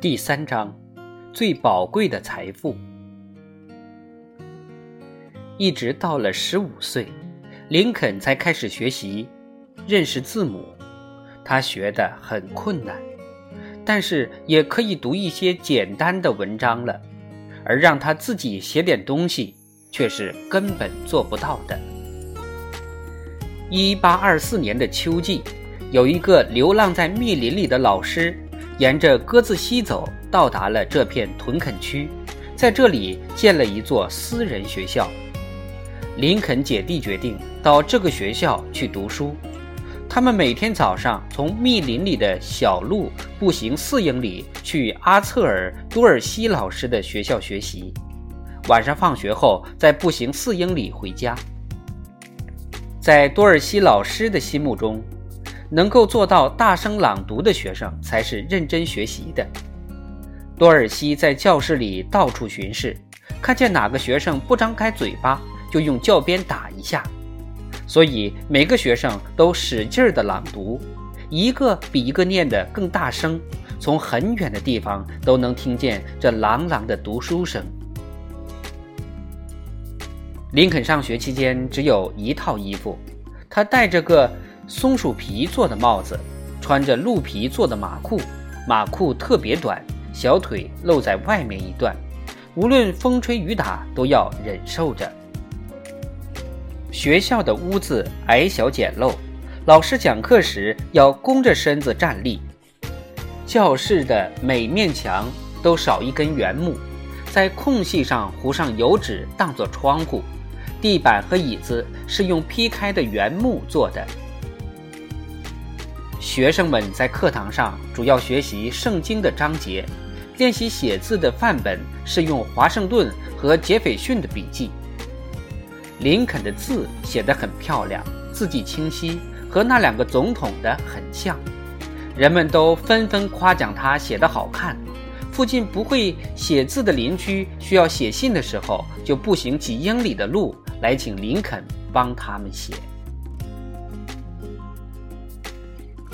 第三章，最宝贵的财富。一直到了十五岁，林肯才开始学习认识字母。他学的很困难，但是也可以读一些简单的文章了。而让他自己写点东西，却是根本做不到的。一八二四年的秋季，有一个流浪在密林里的老师。沿着鸽子溪走，到达了这片屯垦区，在这里建了一座私人学校。林肯姐弟决定到这个学校去读书。他们每天早上从密林里的小路步行四英里去阿策尔·多尔西老师的学校学习，晚上放学后再步行四英里回家。在多尔西老师的心目中，能够做到大声朗读的学生才是认真学习的。多尔西在教室里到处巡视，看见哪个学生不张开嘴巴，就用教鞭打一下。所以每个学生都使劲儿地朗读，一个比一个念得更大声，从很远的地方都能听见这朗朗的读书声。林肯上学期间只有一套衣服，他带着个。松鼠皮做的帽子，穿着鹿皮做的马裤，马裤特别短，小腿露在外面一段，无论风吹雨打都要忍受着。学校的屋子矮小简陋，老师讲课时要弓着身子站立。教室的每面墙都少一根原木，在空隙上糊上油纸当做窗户，地板和椅子是用劈开的原木做的。学生们在课堂上主要学习圣经的章节，练习写字的范本是用华盛顿和杰斐逊的笔记。林肯的字写得很漂亮，字迹清晰，和那两个总统的很像。人们都纷纷夸奖他写得好看。附近不会写字的邻居需要写信的时候，就步行几英里的路来请林肯帮他们写。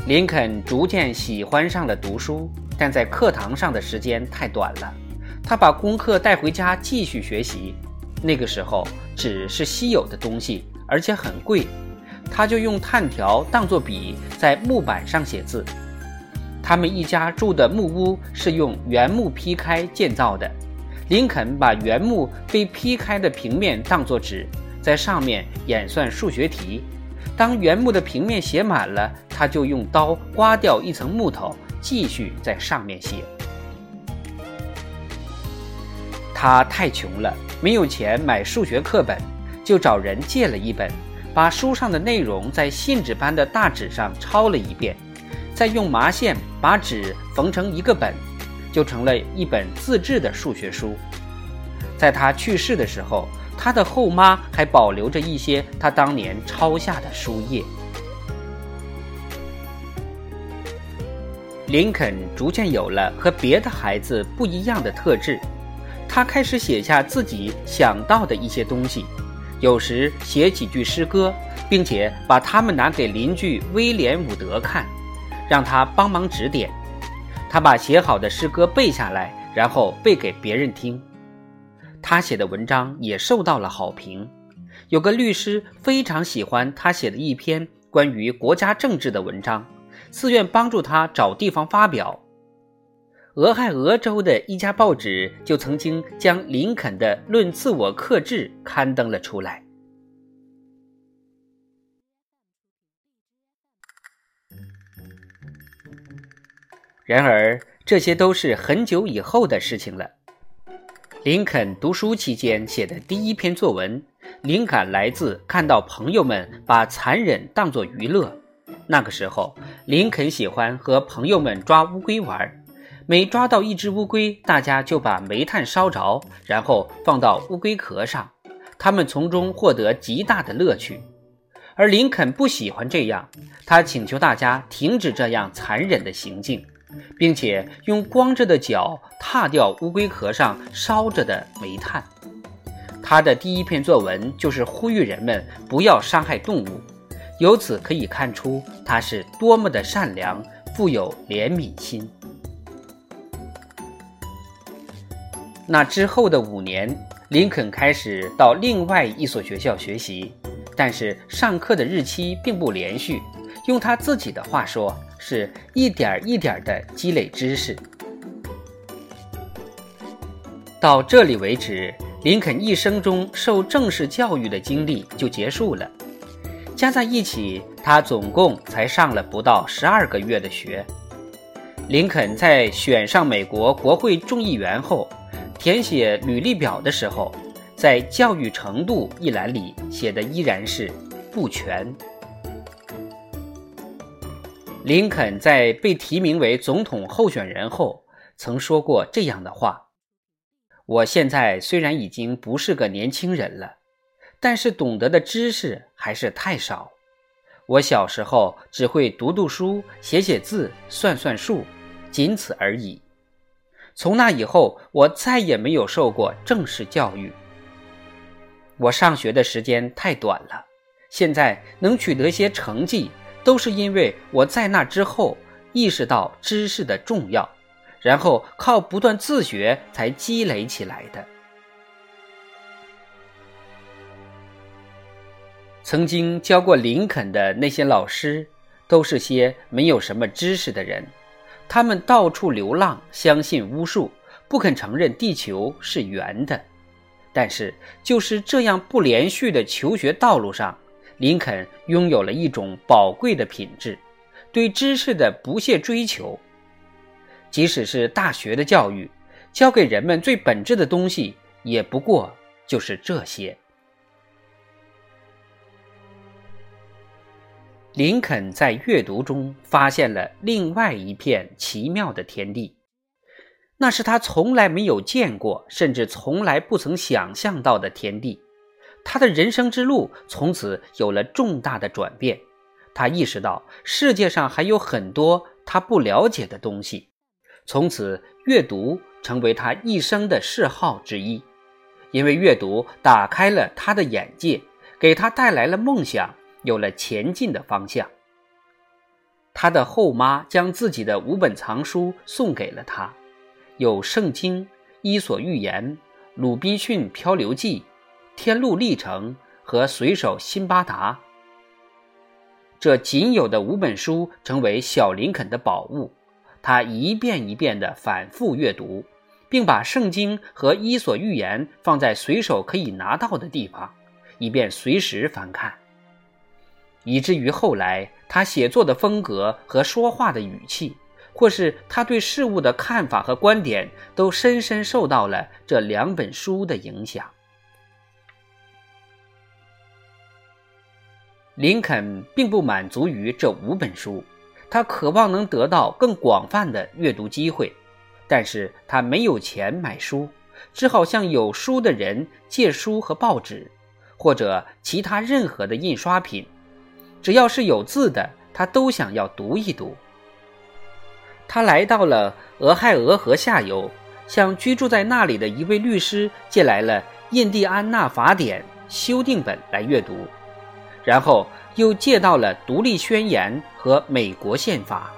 林肯逐渐喜欢上了读书，但在课堂上的时间太短了。他把功课带回家继续学习。那个时候，纸是稀有的东西，而且很贵。他就用炭条当作笔，在木板上写字。他们一家住的木屋是用原木劈开建造的。林肯把原木被劈开的平面当作纸，在上面演算数学题。当原木的平面写满了，他就用刀刮掉一层木头，继续在上面写。他太穷了，没有钱买数学课本，就找人借了一本，把书上的内容在信纸般的大纸上抄了一遍，再用麻线把纸缝成一个本，就成了一本自制的数学书。在他去世的时候。他的后妈还保留着一些他当年抄下的书页。林肯逐渐有了和别的孩子不一样的特质，他开始写下自己想到的一些东西，有时写几句诗歌，并且把它们拿给邻居威廉伍德看，让他帮忙指点。他把写好的诗歌背下来，然后背给别人听。他写的文章也受到了好评，有个律师非常喜欢他写的一篇关于国家政治的文章，自愿帮助他找地方发表。俄亥俄州的一家报纸就曾经将林肯的《论自我克制》刊登了出来。然而，这些都是很久以后的事情了。林肯读书期间写的第一篇作文，灵感来自看到朋友们把残忍当作娱乐。那个时候，林肯喜欢和朋友们抓乌龟玩，每抓到一只乌龟，大家就把煤炭烧着，然后放到乌龟壳上，他们从中获得极大的乐趣。而林肯不喜欢这样，他请求大家停止这样残忍的行径。并且用光着的脚踏掉乌龟壳上烧着的煤炭。他的第一篇作文就是呼吁人们不要伤害动物，由此可以看出他是多么的善良、富有怜悯心。那之后的五年，林肯开始到另外一所学校学习，但是上课的日期并不连续。用他自己的话说，是一点一点的积累知识。到这里为止，林肯一生中受正式教育的经历就结束了。加在一起，他总共才上了不到十二个月的学。林肯在选上美国国会众议员后，填写履历表的时候，在教育程度一栏里写的依然是不全。林肯在被提名为总统候选人后，曾说过这样的话：“我现在虽然已经不是个年轻人了，但是懂得的知识还是太少。我小时候只会读读书、写写字、算算数，仅此而已。从那以后，我再也没有受过正式教育。我上学的时间太短了，现在能取得些成绩。”都是因为我在那之后意识到知识的重要，然后靠不断自学才积累起来的。曾经教过林肯的那些老师，都是些没有什么知识的人，他们到处流浪，相信巫术，不肯承认地球是圆的。但是就是这样不连续的求学道路上。林肯拥有了一种宝贵的品质，对知识的不懈追求。即使是大学的教育，教给人们最本质的东西，也不过就是这些。林肯在阅读中发现了另外一片奇妙的天地，那是他从来没有见过，甚至从来不曾想象到的天地。他的人生之路从此有了重大的转变，他意识到世界上还有很多他不了解的东西，从此阅读成为他一生的嗜好之一，因为阅读打开了他的眼界，给他带来了梦想，有了前进的方向。他的后妈将自己的五本藏书送给了他，有《圣经》《伊索寓言》《鲁滨逊漂流记》。天路历程和水手辛巴达，这仅有的五本书成为小林肯的宝物。他一遍一遍地反复阅读，并把圣经和伊索寓言放在随手可以拿到的地方，以便随时翻看。以至于后来，他写作的风格和说话的语气，或是他对事物的看法和观点，都深深受到了这两本书的影响。林肯并不满足于这五本书，他渴望能得到更广泛的阅读机会，但是他没有钱买书，只好向有书的人借书和报纸，或者其他任何的印刷品，只要是有字的，他都想要读一读。他来到了俄亥俄河下游，向居住在那里的一位律师借来了《印第安纳法典》修订本来阅读。然后又借到了《独立宣言》和《美国宪法》。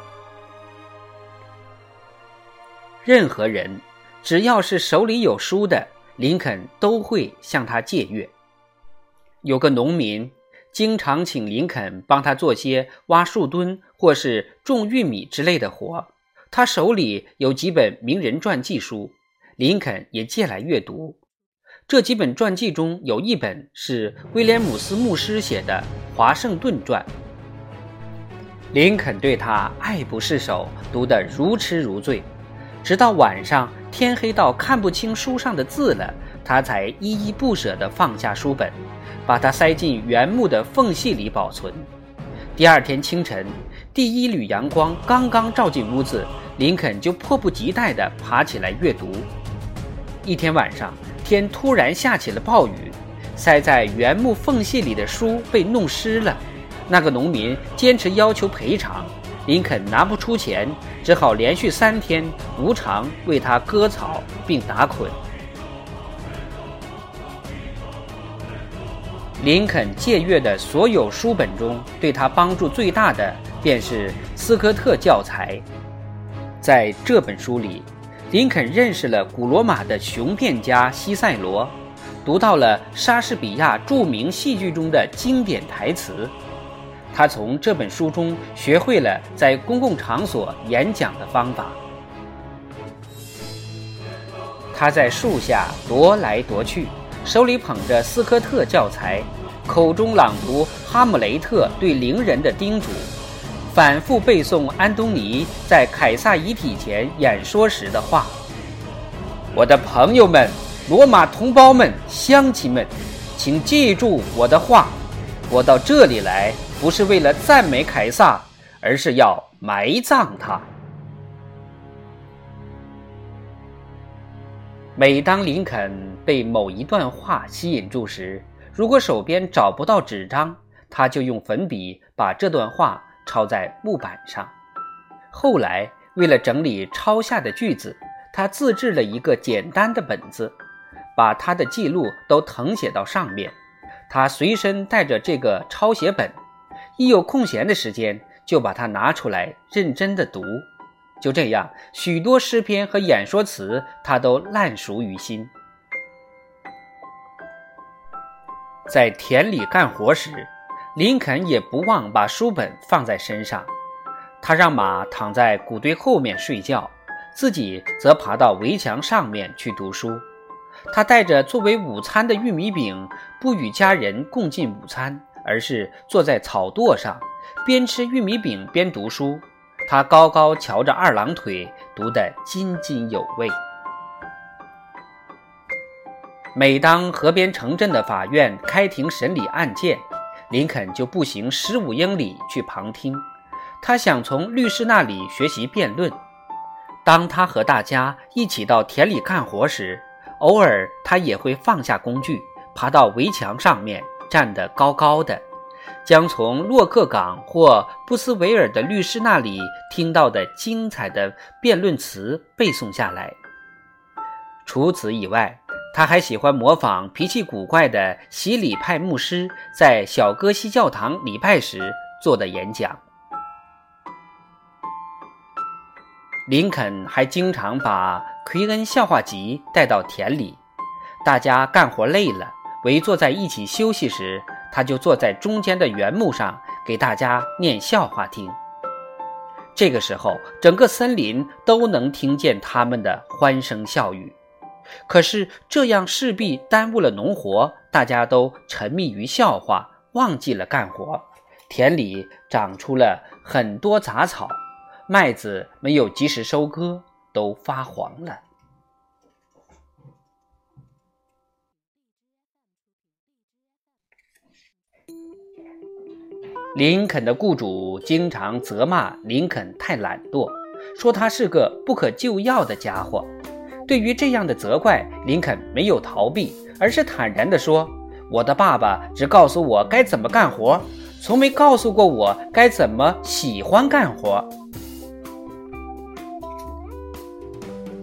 任何人只要是手里有书的，林肯都会向他借阅。有个农民经常请林肯帮他做些挖树墩或是种玉米之类的活，他手里有几本名人传记书，林肯也借来阅读。这几本传记中有一本是威廉姆斯牧师写的《华盛顿传》，林肯对他爱不释手，读得如痴如醉，直到晚上天黑到看不清书上的字了，他才依依不舍地放下书本，把它塞进原木的缝隙里保存。第二天清晨，第一缕阳光刚刚照进屋子，林肯就迫不及待地爬起来阅读。一天晚上。天突然下起了暴雨，塞在原木缝隙里的书被弄湿了。那个农民坚持要求赔偿，林肯拿不出钱，只好连续三天无偿为他割草并打捆。林肯借阅的所有书本中，对他帮助最大的便是斯科特教材。在这本书里。林肯认识了古罗马的雄辩家西塞罗，读到了莎士比亚著名戏剧中的经典台词。他从这本书中学会了在公共场所演讲的方法。他在树下踱来踱去，手里捧着斯科特教材，口中朗读《哈姆雷特》对灵人的叮嘱。反复背诵安东尼在凯撒遗体前演说时的话：“我的朋友们，罗马同胞们，乡亲们，请记住我的话。我到这里来不是为了赞美凯撒，而是要埋葬他。”每当林肯被某一段话吸引住时，如果手边找不到纸张，他就用粉笔把这段话。抄在木板上。后来，为了整理抄下的句子，他自制了一个简单的本子，把他的记录都誊写到上面。他随身带着这个抄写本，一有空闲的时间就把它拿出来认真的读。就这样，许多诗篇和演说词他都烂熟于心。在田里干活时。林肯也不忘把书本放在身上，他让马躺在谷堆后面睡觉，自己则爬到围墙上面去读书。他带着作为午餐的玉米饼，不与家人共进午餐，而是坐在草垛上，边吃玉米饼边读书。他高高翘着二郎腿，读得津津有味。每当河边城镇的法院开庭审理案件，林肯就步行十五英里去旁听，他想从律师那里学习辩论。当他和大家一起到田里干活时，偶尔他也会放下工具，爬到围墙上面，站得高高的，将从洛克港或布斯维尔的律师那里听到的精彩的辩论词背诵下来。除此以外，他还喜欢模仿脾气古怪的洗礼派牧师在小戈西教堂礼拜时做的演讲。林肯还经常把奎恩笑话集带到田里，大家干活累了，围坐在一起休息时，他就坐在中间的原木上给大家念笑话听。这个时候，整个森林都能听见他们的欢声笑语。可是这样势必耽误了农活，大家都沉迷于笑话，忘记了干活。田里长出了很多杂草，麦子没有及时收割，都发黄了。林肯的雇主经常责骂林肯太懒惰，说他是个不可救药的家伙。对于这样的责怪，林肯没有逃避，而是坦然地说：“我的爸爸只告诉我该怎么干活，从没告诉过我该怎么喜欢干活。”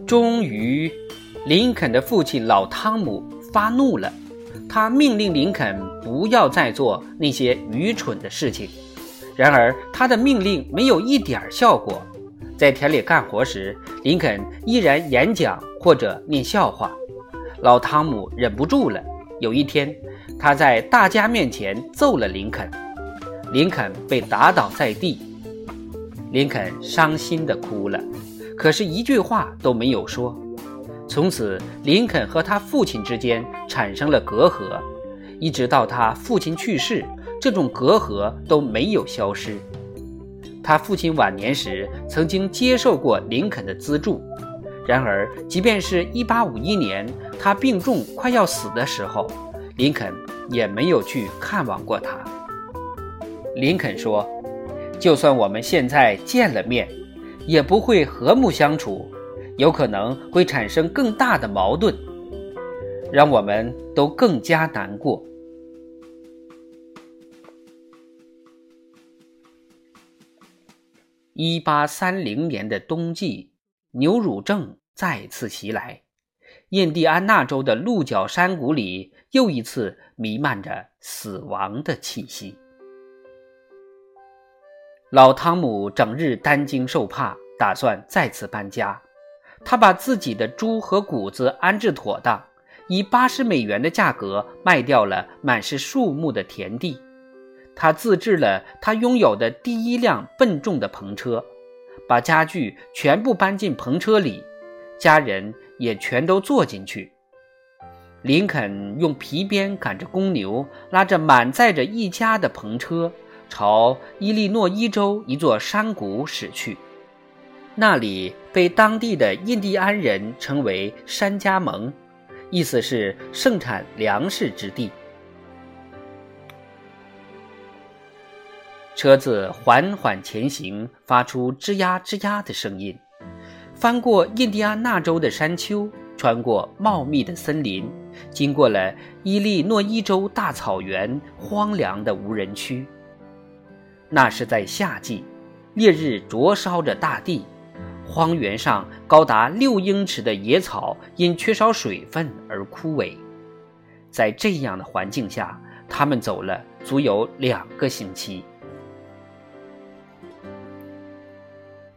终于，林肯的父亲老汤姆发怒了，他命令林肯不要再做那些愚蠢的事情。然而，他的命令没有一点效果。在田里干活时，林肯依然演讲或者念笑话。老汤姆忍不住了。有一天，他在大家面前揍了林肯，林肯被打倒在地。林肯伤心地哭了，可是一句话都没有说。从此，林肯和他父亲之间产生了隔阂，一直到他父亲去世，这种隔阂都没有消失。他父亲晚年时曾经接受过林肯的资助，然而，即便是一八五一年他病重快要死的时候，林肯也没有去看望过他。林肯说：“就算我们现在见了面，也不会和睦相处，有可能会产生更大的矛盾，让我们都更加难过。”一八三零年的冬季，牛乳症再次袭来，印第安纳州的鹿角山谷里又一次弥漫着死亡的气息。老汤姆整日担惊受怕，打算再次搬家。他把自己的猪和谷子安置妥当，以八十美元的价格卖掉了满是树木的田地。他自制了他拥有的第一辆笨重的篷车，把家具全部搬进篷车里，家人也全都坐进去。林肯用皮鞭赶着公牛，拉着满载着一家的篷车，朝伊利诺伊州一座山谷驶去。那里被当地的印第安人称为“山加盟”，意思是盛产粮食之地。车子缓缓前行，发出吱呀吱呀的声音，翻过印第安纳州的山丘，穿过茂密的森林，经过了伊利诺伊州大草原荒凉的无人区。那是在夏季，烈日灼烧着大地，荒原上高达六英尺的野草因缺少水分而枯萎。在这样的环境下，他们走了足有两个星期。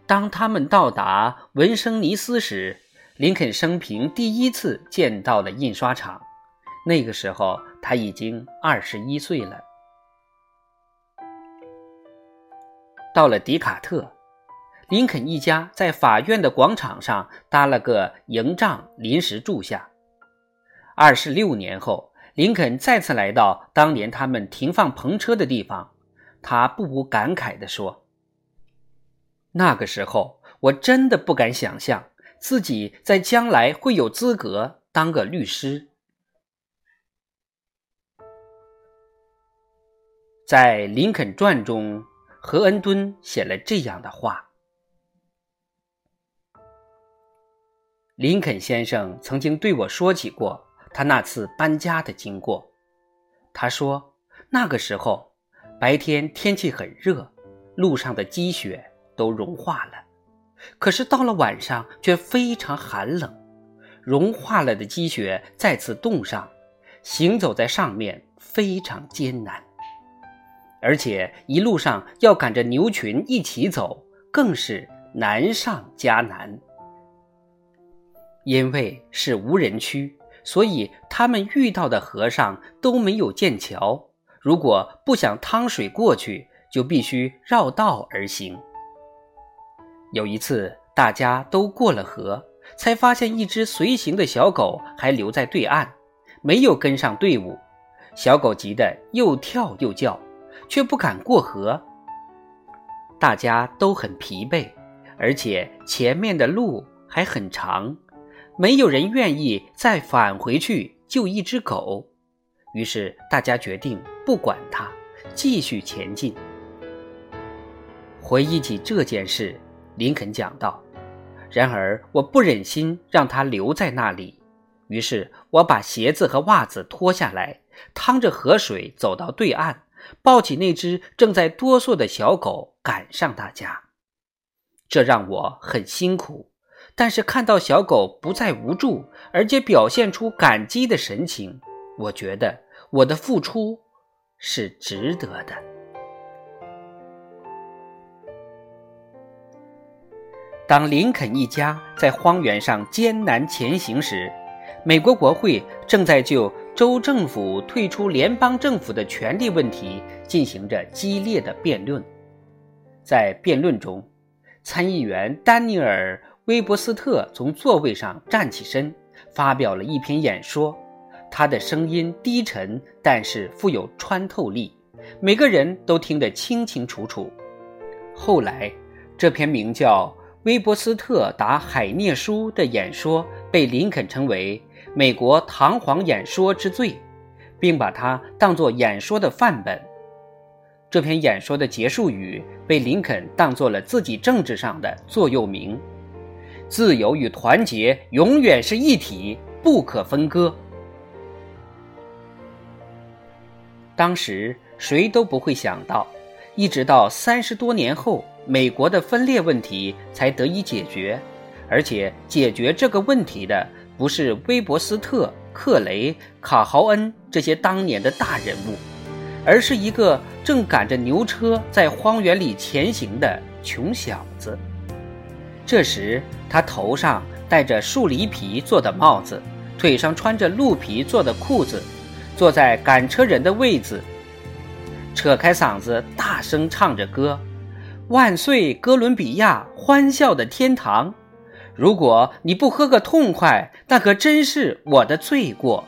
当他们到达文生尼斯时，林肯生平第一次见到了印刷厂。那个时候他已经二十一岁了。到了迪卡特，林肯一家在法院的广场上搭了个营帐，临时住下。二十六年后，林肯再次来到当年他们停放篷车的地方，他不无感慨地说。那个时候，我真的不敢想象自己在将来会有资格当个律师。在《林肯传》中，何恩敦写了这样的话：林肯先生曾经对我说起过他那次搬家的经过。他说，那个时候白天天气很热，路上的积雪。都融化了，可是到了晚上却非常寒冷，融化了的积雪再次冻上，行走在上面非常艰难，而且一路上要赶着牛群一起走，更是难上加难。因为是无人区，所以他们遇到的河上都没有建桥，如果不想趟水过去，就必须绕道而行。有一次，大家都过了河，才发现一只随行的小狗还留在对岸，没有跟上队伍。小狗急得又跳又叫，却不敢过河。大家都很疲惫，而且前面的路还很长，没有人愿意再返回去救一只狗。于是大家决定不管它，继续前进。回忆起这件事。林肯讲道：“然而，我不忍心让他留在那里，于是我把鞋子和袜子脱下来，趟着河水走到对岸，抱起那只正在哆嗦的小狗，赶上大家。这让我很辛苦，但是看到小狗不再无助，而且表现出感激的神情，我觉得我的付出是值得的。”当林肯一家在荒原上艰难前行时，美国国会正在就州政府退出联邦政府的权利问题进行着激烈的辩论。在辩论中，参议员丹尼尔·威伯斯特从座位上站起身，发表了一篇演说。他的声音低沉，但是富有穿透力，每个人都听得清清楚楚。后来，这篇名叫……威伯斯特答海涅书的演说被林肯称为美国堂皇演说之最，并把它当作演说的范本。这篇演说的结束语被林肯当作了自己政治上的座右铭：“自由与团结永远是一体，不可分割。”当时谁都不会想到，一直到三十多年后。美国的分裂问题才得以解决，而且解决这个问题的不是威伯斯特、克雷、卡豪恩这些当年的大人物，而是一个正赶着牛车在荒原里前行的穷小子。这时，他头上戴着树梨皮做的帽子，腿上穿着鹿皮做的裤子，坐在赶车人的位子，扯开嗓子大声唱着歌：“万岁，哥伦比亚，欢笑的天堂！如果你不喝个痛快，那可真是我的罪过。”